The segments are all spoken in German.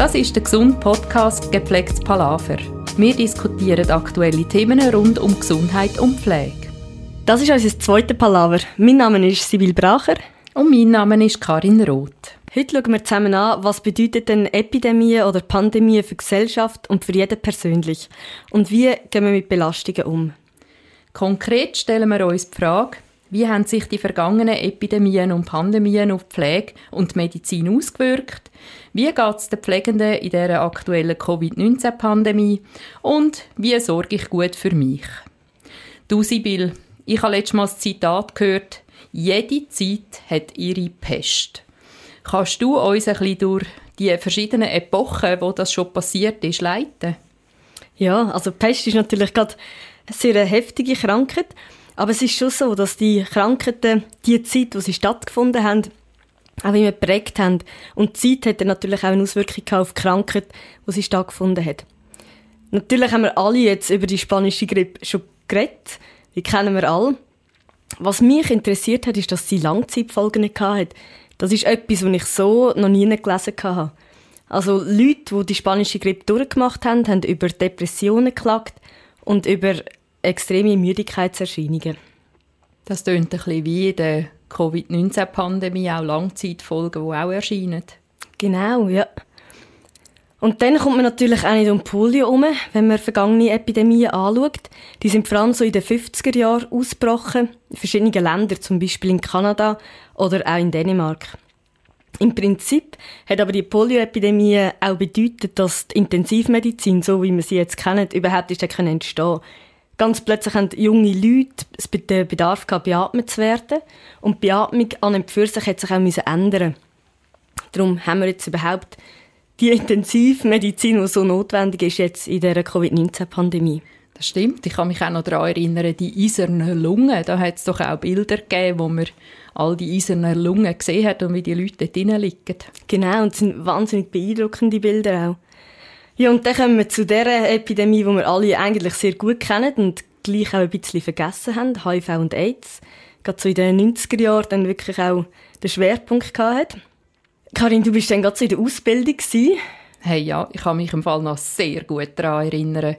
Das ist der gesunde Podcast Gepflegtes Palaver. Wir diskutieren aktuelle Themen rund um Gesundheit und Pflege. Das ist unser zweiter Palaver. Mein Name ist Sibyl Bracher. Und mein Name ist Karin Roth. Heute schauen wir zusammen an, was bedeutet denn Epidemie oder Pandemie für die Gesellschaft und für jeden persönlich? Und wie gehen wir mit Belastungen um? Konkret stellen wir uns die Frage, wie haben sich die vergangenen Epidemien und Pandemien auf die Pflege und die Medizin ausgewirkt? Wie geht es den Pflegenden in dieser aktuellen Covid-19-Pandemie? Und wie sorge ich gut für mich? Du, Sibyl, ich habe letztes Mal das Zitat gehört, jede Zeit hat ihre Pest. Kannst du uns ein bisschen durch die verschiedenen Epochen, wo das schon passiert ist, leiten? Ja, also Pest ist natürlich gerade eine sehr heftige Krankheit, aber es ist schon so, dass die Krankheiten, die Zeit, wo sie stattgefunden haben, auch immer geprägt haben. Und die Zeit hat natürlich auch eine Auswirkung auf die Krankheit, wo sie stattgefunden hat. Natürlich haben wir alle jetzt über die spanische Grippe schon geredet. Die kennen wir alle. Was mich interessiert hat, ist, dass sie Langzeitfolgen hatte. Das ist etwas, was ich so noch nie gelesen habe. Also Leute, die die spanische Grippe durchgemacht haben, haben über Depressionen geklagt und über extreme Müdigkeitserscheinungen. Das klingt ein bisschen wie in der Covid-19-Pandemie, auch Langzeitfolgen, die auch erscheinen. Genau, ja. Und dann kommt man natürlich auch nicht um Polio herum, wenn man vergangene Epidemien anschaut. Die sind vor allem so in den 50er Jahren ausgebrochen, in verschiedenen Ländern, zum Beispiel in Kanada oder auch in Dänemark. Im Prinzip hat aber die Polioepidemie auch bedeutet, dass die Intensivmedizin, so wie wir sie jetzt kennen, überhaupt ist entstehen Ganz plötzlich haben junge Leute den Bedarf gehabt, beatmet zu werden. Und die Beatmung an und für sich hat sich auch ändern Darum haben wir jetzt überhaupt die Intensivmedizin, die so notwendig ist jetzt in dieser Covid-19-Pandemie. Das stimmt. Ich kann mich auch noch daran erinnern, die eisernen Lungen. Da hat es doch auch Bilder gegeben, wo man all die eisernen Lungen gesehen hat und wie die Leute dort liegen. Genau, und es sind wahnsinnig beeindruckende Bilder auch. Ja, und dann kommen wir zu der Epidemie, die wir alle eigentlich sehr gut kennen und gleich auch ein bisschen vergessen haben, HIV und AIDS. Gerade so in den 90er Jahren dann wirklich auch den Schwerpunkt gehabt. Karin, du bist dann gerade so in der Ausbildung gewesen. Hey, ja, ich kann mich im Fall noch sehr gut daran erinnern.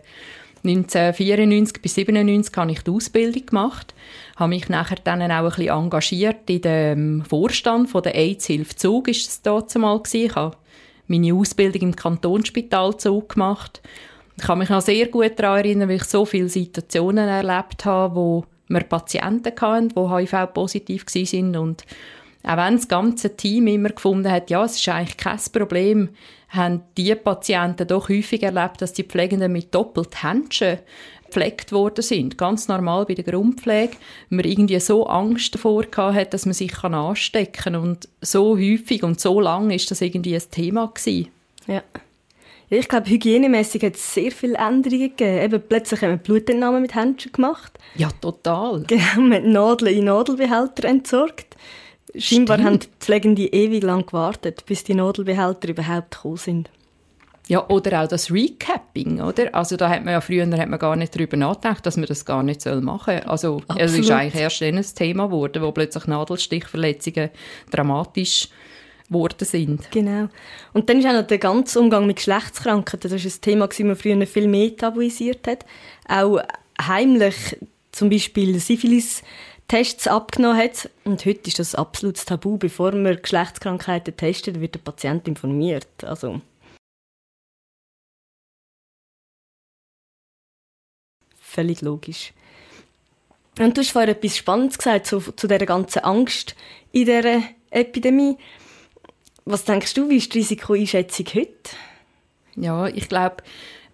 1994 bis 1997 habe ich die Ausbildung gemacht, habe mich nachher dann auch ein bisschen engagiert in dem Vorstand von der AIDS-Hilfe Zug, ist es dort mal Ich habe meine Ausbildung im Kantonsspital Zug gemacht. Ich kann mich noch sehr gut daran erinnern, weil ich so viele Situationen erlebt habe, wo wir Patienten hatten, die HIV-positiv waren und auch wenn das ganze Team immer gefunden hat, ja, es ist eigentlich kein Problem, haben die Patienten doch häufig erlebt, dass die Pflegenden mit doppelt Händchen gepflegt worden sind. Ganz normal bei der Grundpflege. Man irgendwie so Angst davor hat, dass man sich anstecken kann. Und so häufig und so lange ist das irgendwie ein Thema gewesen. Ja. Ich glaube, hygienemäßig hat es sehr viele Änderungen gegeben. Eben, plötzlich haben wir Blutentnahme mit Händchen gemacht. Ja, total. Genau, wir haben Nadeln in Nadelbehälter entsorgt. Scheinbar Stimmt. haben die Pflegende ewig lang gewartet, bis die Nadelbehälter überhaupt gekommen sind. Ja, oder auch das Recapping, oder? Also da hat man ja früher hat man gar nicht darüber nachgedacht, dass man das gar nicht machen soll. Also Absolut. es ist eigentlich erst dann ein Thema geworden, wo plötzlich Nadelstichverletzungen dramatisch geworden sind. Genau. Und dann ist auch noch der ganze Umgang mit Geschlechtskrankheiten, das ist ein Thema, das man früher viel mehr tabuisiert hat. Auch heimlich zum Beispiel Syphilis Tests abgenommen hat. Und heute ist das absolutes Tabu. Bevor man Geschlechtskrankheiten testet, wird der Patient informiert. Also völlig logisch. Und du hast vorhin etwas Spannendes gesagt zu, zu dieser ganzen Angst in dieser Epidemie. Was denkst du, wie ist die Risikoeinschätzung heute? Ja, ich glaube,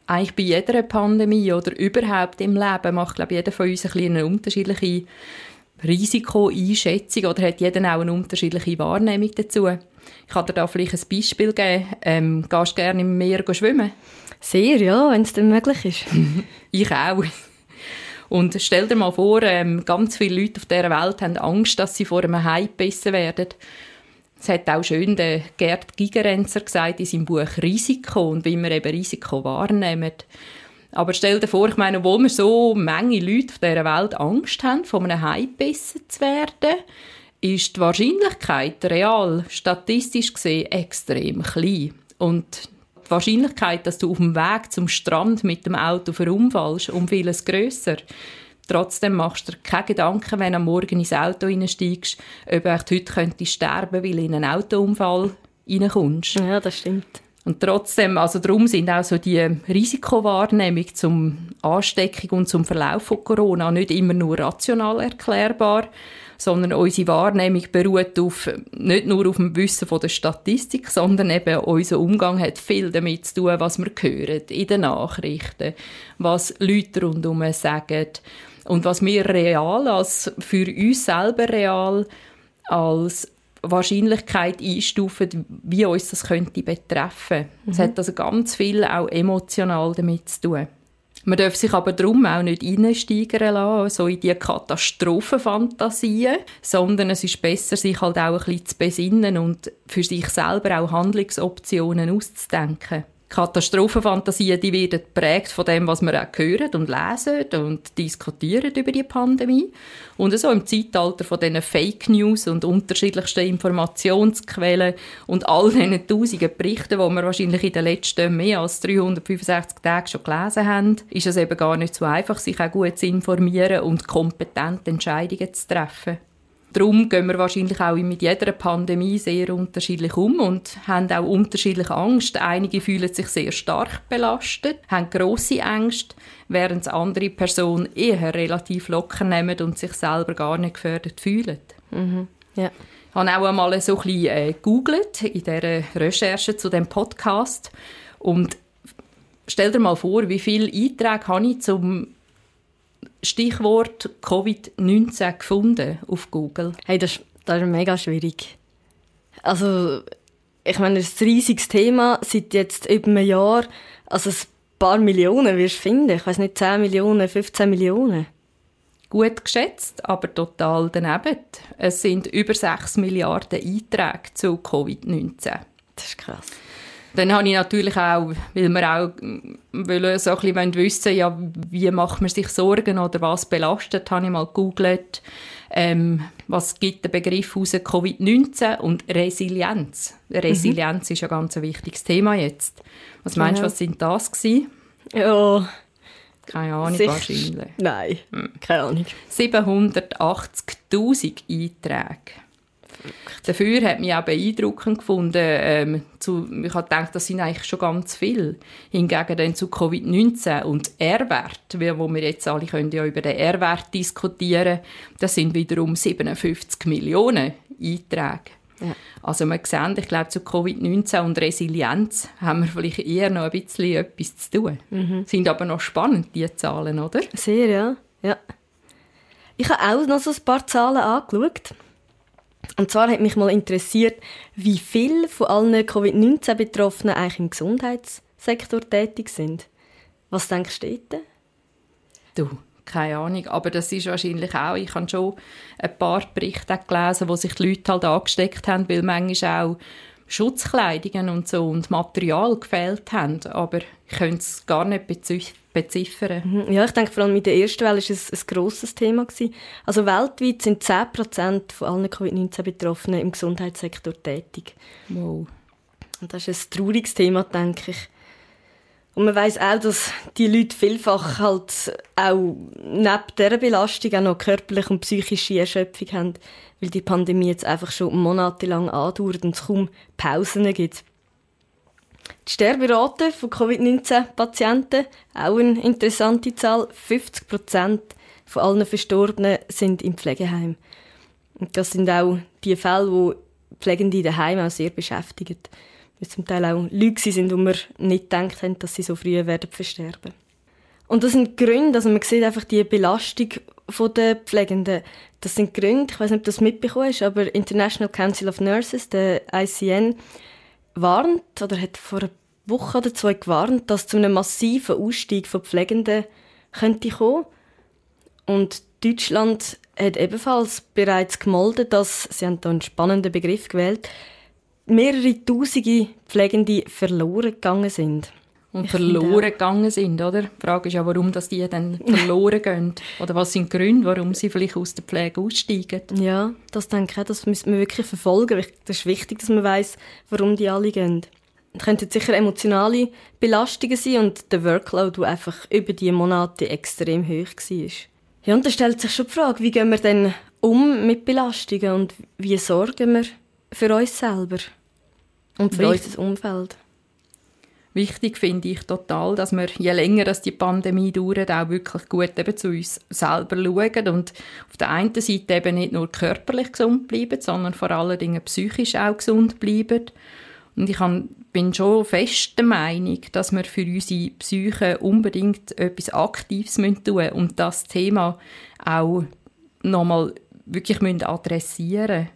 eigentlich bei jeder Pandemie oder überhaupt im Leben macht glaube jeder von uns ein eine unterschiedliche Risikoeinschätzung oder hat jeder auch eine unterschiedliche Wahrnehmung dazu. Ich kann dir da vielleicht ein Beispiel geben. Ähm, gehst du gerne im Meer schwimmen? Sehr, ja, wenn es dann möglich ist. ich auch. Und stell dir mal vor, ähm, ganz viele Leute auf dieser Welt haben Angst, dass sie vor einem Hai gebissen werden. Das hat auch schön der Gerd Gigerenzer gesagt in seinem Buch Risiko und wie wir eben Risiko wahrnehmen. Aber stell dir vor, ich meine, obwohl wir so Menge Leute auf dieser Welt Angst haben, von einem Hai gebissen zu werden, ist die Wahrscheinlichkeit real, statistisch gesehen, extrem klein. Und die Wahrscheinlichkeit, dass du auf dem Weg zum Strand mit dem Auto verunfallst, um vieles grösser. Trotzdem machst du dir keine Gedanken, wenn du am Morgen ins Auto einsteigst, ob du heute könntest sterben weil du in einen Autounfall reinkommst. Ja, das stimmt. Und trotzdem, also darum sind auch so die Risikowahrnehmung zum Ansteckung und zum Verlauf von Corona nicht immer nur rational erklärbar, sondern unsere Wahrnehmung beruht auf, nicht nur auf dem Wissen von der Statistik, sondern eben unser Umgang hat viel damit zu tun, was wir hören in den Nachrichten, was Leute rundherum sagen und was wir real als für uns selber real als Wahrscheinlichkeit einstufen, wie uns das könnte betreffen. Es mhm. hat also ganz viel auch emotional damit zu tun. Man darf sich aber darum auch nicht einsteigern lassen, so in diese Katastrophenfantasien, sondern es ist besser, sich halt auch ein bisschen zu besinnen und für sich selber auch Handlungsoptionen auszudenken. Katastrophenfantasien, die werden geprägt von dem, was wir auch hören und lesen und diskutieren über die Pandemie. Und so im Zeitalter von diesen Fake News und unterschiedlichsten Informationsquellen und all diesen tausenden Berichten, die wir wahrscheinlich in den letzten mehr als 365 Tagen schon gelesen haben, ist es eben gar nicht so einfach, sich auch gut zu informieren und kompetent Entscheidungen zu treffen. Darum gehen wir wahrscheinlich auch mit jeder Pandemie sehr unterschiedlich um und haben auch unterschiedliche Angst. Einige fühlen sich sehr stark belastet, haben grosse Ängste, während andere Personen eher relativ locker nehmen und sich selber gar nicht gefördert fühlen. Mhm. Ja. Ich habe auch einmal so ein bisschen äh, gegoogelt in dieser Recherche zu dem Podcast und stell dir mal vor, wie viele Einträge habe ich zum Stichwort Covid-19 gefunden auf Google? Hey, das, das ist mega schwierig. Also, ich meine, das ist ein riesiges Thema, seit jetzt über einem Jahr. Also, ein paar Millionen wirst du finden. Ich weiß nicht, 10 Millionen, 15 Millionen. Gut geschätzt, aber total daneben. Es sind über 6 Milliarden Einträge zu Covid-19. Das ist krass. Dann habe ich natürlich auch, weil wir auch wollen so ein bisschen wissen ja, wie macht man sich Sorgen oder was belastet, habe ich mal gegoogelt, ähm, was gibt der Begriff aus Covid-19 und Resilienz. Resilienz mhm. ist ein ganz wichtiges Thema jetzt. Was meinst du, ja. was sind das gewesen? Ja. Keine Ahnung, Sich wahrscheinlich. Nein, hm. keine Ahnung. 780'000 Einträge. Dafür hat mich auch beeindruckend gefunden, ähm, zu, ich habe gedacht, das sind eigentlich schon ganz viel. Hingegen dann zu Covid-19 und R-Wert, wo wir jetzt alle können ja über den R-Wert diskutieren, das sind wiederum 57 Millionen Einträge. Ja. Also wir sehen, ich glaube, zu Covid-19 und Resilienz haben wir vielleicht eher noch ein bisschen etwas zu tun. Mhm. Sind aber noch spannend, diese Zahlen, oder? Sehr, ja. ja. Ich habe auch noch so ein paar Zahlen angeschaut. Und zwar hat mich mal interessiert, wie viele von allen Covid-19-Betroffenen eigentlich im Gesundheitssektor tätig sind. Was denkst du dort? Du, keine Ahnung, aber das ist wahrscheinlich auch, ich habe schon ein paar Berichte gelesen, wo sich die Leute halt angesteckt haben, weil manchmal auch Schutzkleidungen und so und Material gefehlt haben, aber ich könnte es gar nicht beziffern. Mhm. Ja, ich denke vor allem in der ersten Welle war es ein grosses Thema. Also weltweit sind 10% von allen Covid-19-Betroffenen im Gesundheitssektor tätig. Wow. Und das ist ein trauriges Thema, denke ich. Und man weiß auch, dass die Leute vielfach halt auch neben dieser Belastung auch noch körperliche und psychische Erschöpfung haben, weil die Pandemie jetzt einfach schon monatelang andauert und es kaum Pausen gibt. Die Sterberate von Covid-19-Patienten, auch eine interessante Zahl, 50 Prozent von allen Verstorbenen sind im Pflegeheim. Und das sind auch die Fälle, wo Pflegende daheim auch sehr beschäftigen weil zum Teil auch Leute sind, wo wir nicht gedacht haben, dass sie so früh werden versterben. Und das sind Gründe, also man sieht einfach die Belastung der Pflegenden. Das sind Gründe, ich weiß nicht, ob du das mitbekommen hast, aber International Council of Nurses, der ICN, warnt oder hat vor einer Woche oder zwei gewarnt, dass zu einem massiven Ausstieg von Pflegenden könnte kommen. Und Deutschland hat ebenfalls bereits gemeldet, dass, sie haben da einen spannenden Begriff gewählt, mehrere Tausende Pflegende verloren gegangen sind. Und verloren gegangen sind, oder? Die Frage ist ja, warum dass die dann verloren gehen. Oder was sind die Gründe, warum sie vielleicht aus der Pflege aussteigen? Ja, das denke ich, das müssen wir wirklich verfolgen. Das ist wichtig, dass man weiß, warum die alle gehen. könnten sicher emotionale Belastungen sein und der Workload, der einfach über die Monate extrem hoch war. Ja, und da stellt sich schon die Frage, wie gehen wir denn um mit Belastungen und wie sorgen wir für uns selber und für unser Umfeld? Wichtig finde ich total, dass wir, je länger dass die Pandemie dauert, auch wirklich gut eben zu uns selber schauen und auf der einen Seite eben nicht nur körperlich gesund bleiben, sondern vor allen Dingen psychisch auch gesund bleiben. Und ich bin schon fest der Meinung, dass wir für unsere Psyche unbedingt etwas Aktives tun müssen und das Thema auch nochmal wirklich adressieren müssen.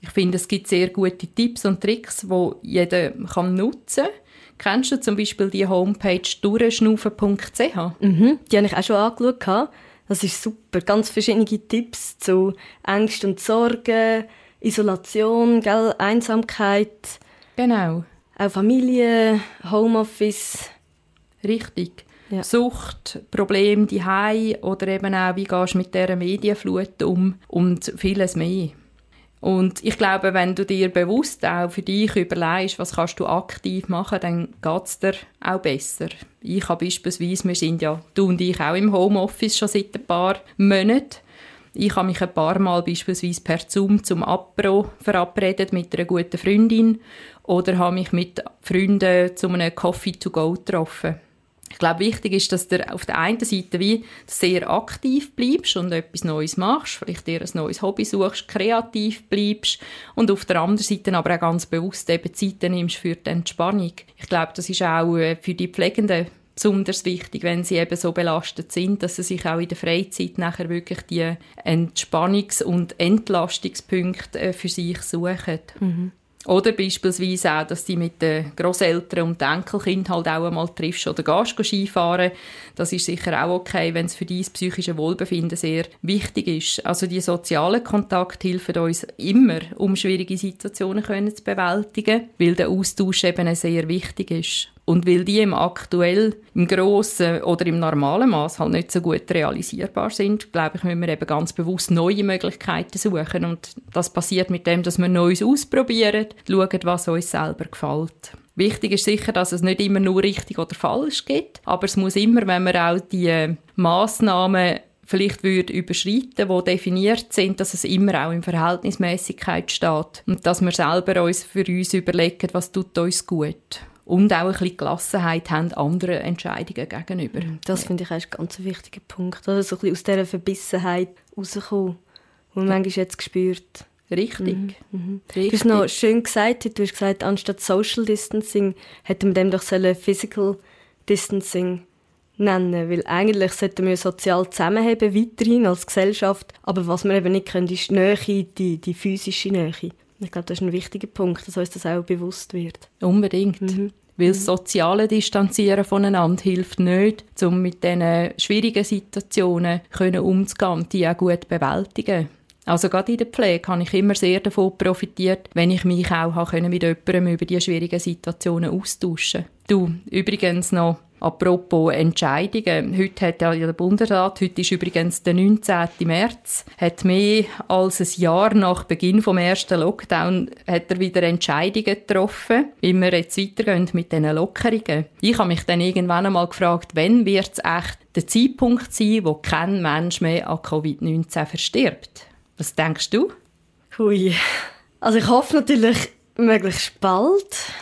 Ich finde, es gibt sehr gute Tipps und Tricks, die jeder kann nutzen kann. Kennst du zum Beispiel die Homepage durchschnaufen.ch? Mhm, die habe ich auch schon angeschaut. Das ist super. Ganz verschiedene Tipps zu Angst und Sorgen, Isolation, gell? Einsamkeit. Genau. Auch Familie, Homeoffice. Richtig. Ja. Sucht, Probleme die oder eben auch, wie gehst du mit dieser Medienflut um und vieles mehr. Und ich glaube, wenn du dir bewusst auch für dich überlegst, was kannst du aktiv machen, dann geht es dir auch besser. Ich habe beispielsweise, wir sind ja, du und ich auch im Homeoffice schon seit ein paar Monaten. Ich habe mich ein paar Mal beispielsweise per Zoom zum Apro verabredet mit einer guten Freundin oder habe mich mit Freunden zu einem Coffee to go getroffen. Ich glaube, wichtig ist, dass du auf der einen Seite wie sehr aktiv bleibst und etwas Neues machst, vielleicht dir ein neues Hobby suchst, kreativ bleibst und auf der anderen Seite aber auch ganz bewusst eben Zeit nimmst für die Entspannung. Ich glaube, das ist auch äh, für die Pflegenden besonders wichtig, wenn sie eben so belastet sind, dass sie sich auch in der Freizeit nachher wirklich die Entspannungs- und Entlastungspunkte äh, für sich suchen. Mhm. Oder beispielsweise auch, dass du mit den Großeltern und den Enkelkindern halt auch einmal triffst oder gehst Skifahren. Das ist sicher auch okay, wenn es für dein psychische Wohlbefinden sehr wichtig ist. Also die sozialen Kontakte helfen uns immer, um schwierige Situationen zu bewältigen, weil der Austausch eben sehr wichtig ist. Und weil die im aktuell, im grossen oder im normalen Maß halt nicht so gut realisierbar sind, glaube ich, müssen wir eben ganz bewusst neue Möglichkeiten suchen. Und das passiert mit dem, dass wir Neues ausprobieren, schauen, was uns selber gefällt. Wichtig ist sicher, dass es nicht immer nur richtig oder falsch gibt, aber es muss immer, wenn wir auch die Massnahmen vielleicht würde überschreiten, wo definiert sind, dass es immer auch in Verhältnismäßigkeit steht und dass wir selber uns für uns überlegen, was tut uns gut und auch ein bisschen Gelassenheit haben anderen Entscheidungen gegenüber. Das finde ich ein ganz wichtiger Punkt. Also so ein bisschen aus dieser Verbissenheit rauskommen, die man manchmal jetzt spürt. Richtig. Mhm. Mhm. Richtig. Du hast noch schön gesagt, du hast gesagt, anstatt Social Distancing hätten wir dem doch Physical Distancing nennen, weil eigentlich sollten wir sozial zusammenheben, weiterhin als Gesellschaft, aber was wir eben nicht können, ist die Nähe, die, die physische Nähe. Ich glaube, das ist ein wichtiger Punkt, dass uns das auch bewusst wird. Unbedingt. Mhm. Weil das soziale Distanzieren voneinander hilft nicht, um mit diesen schwierigen Situationen umzugehen und die auch gut bewältigen. Also gerade in der Pflege habe ich immer sehr davon profitiert, wenn ich mich auch mit jemandem über diese schwierigen Situationen austauschen Du, übrigens noch Apropos Entscheidungen. Heute hat ja der Bundesrat, heute ist übrigens der 19. März, hat mehr als ein Jahr nach Beginn vom ersten Lockdown hat er wieder Entscheidungen getroffen, wie wir jetzt weitergehen mit diesen Lockerungen. Ich habe mich dann irgendwann einmal gefragt, wann wird es echt der Zeitpunkt sein, wo kein Mensch mehr an Covid-19 verstirbt? Was denkst du? Hui. Also ich hoffe natürlich möglichst bald.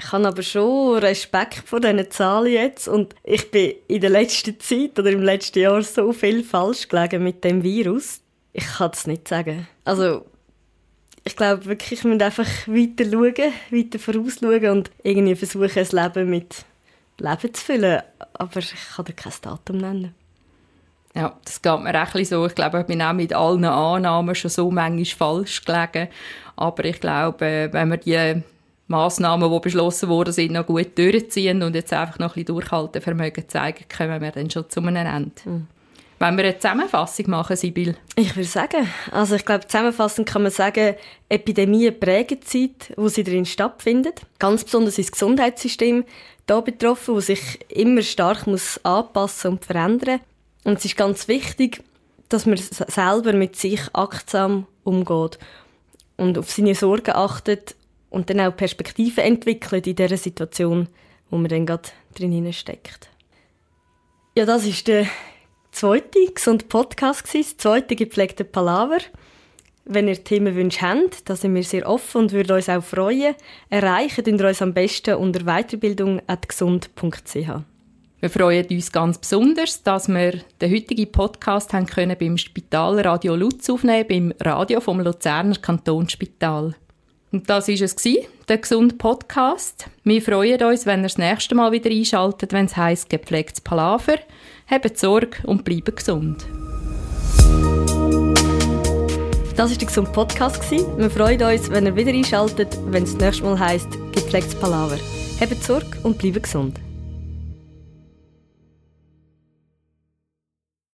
Ich habe aber schon Respekt vor diesen Zahlen jetzt und ich bin in der letzten Zeit oder im letzten Jahr so viel falsch gelegen mit dem Virus. Ich kann es nicht sagen. Also ich glaube wirklich, wir müssen einfach weiter schauen, weiter vorausschauen und irgendwie versuchen, das Leben mit Leben zu füllen. Aber ich kann dir kein Datum nennen. Ja, das geht mir auch so. Ich glaube, ich bin auch mit allen Annahmen schon so manchmal falsch gelegen. Aber ich glaube, wenn wir die Massnahmen, die beschlossen wurden, sind, noch gut durchziehen und jetzt einfach noch ein bisschen Durchhaltevermögen zeigen, kommen wir dann schon zu einem Ende. Mhm. Wenn wir eine Zusammenfassung machen, Sibyl? Ich würde sagen, also ich glaube, zusammenfassend kann man sagen, Epidemien prägen die Zeit, wo sie drin stattfindet. Ganz besonders ist das Gesundheitssystem da betroffen, wo sich immer stark muss anpassen und verändern. Und es ist ganz wichtig, dass man selber mit sich achtsam umgeht und auf seine Sorgen achtet und dann auch Perspektiven entwickeln in dieser Situation, wo man dann gerade drin steckt. Ja, das ist der zweite gesunde Podcast das zweite gepflegte Palaver. Wenn ihr Themenwünsche habt, da sind wir sehr offen und würden uns auch freuen. Erreichen ihr uns am besten unter weiterbildung.gesund.ch. Wir freuen uns ganz besonders, dass wir den heutigen Podcast haben können beim Spitalradio Lutz aufnehmen, beim Radio vom Luzerner Kantonsspital. Und das ist es der gesunde Podcast. Wir freuen uns, wenn ihr das nächste Mal wieder einschaltet, wenn es heisst gepflegtes Palaver. Habt Sorge und bleibt gesund. Das war der gesunde Podcast. Wir freuen uns, wenn ihr wieder einschaltet, wenn es das nächste Mal heisst gepflegtes Palaver. Habt Sorge und bleibt gesund.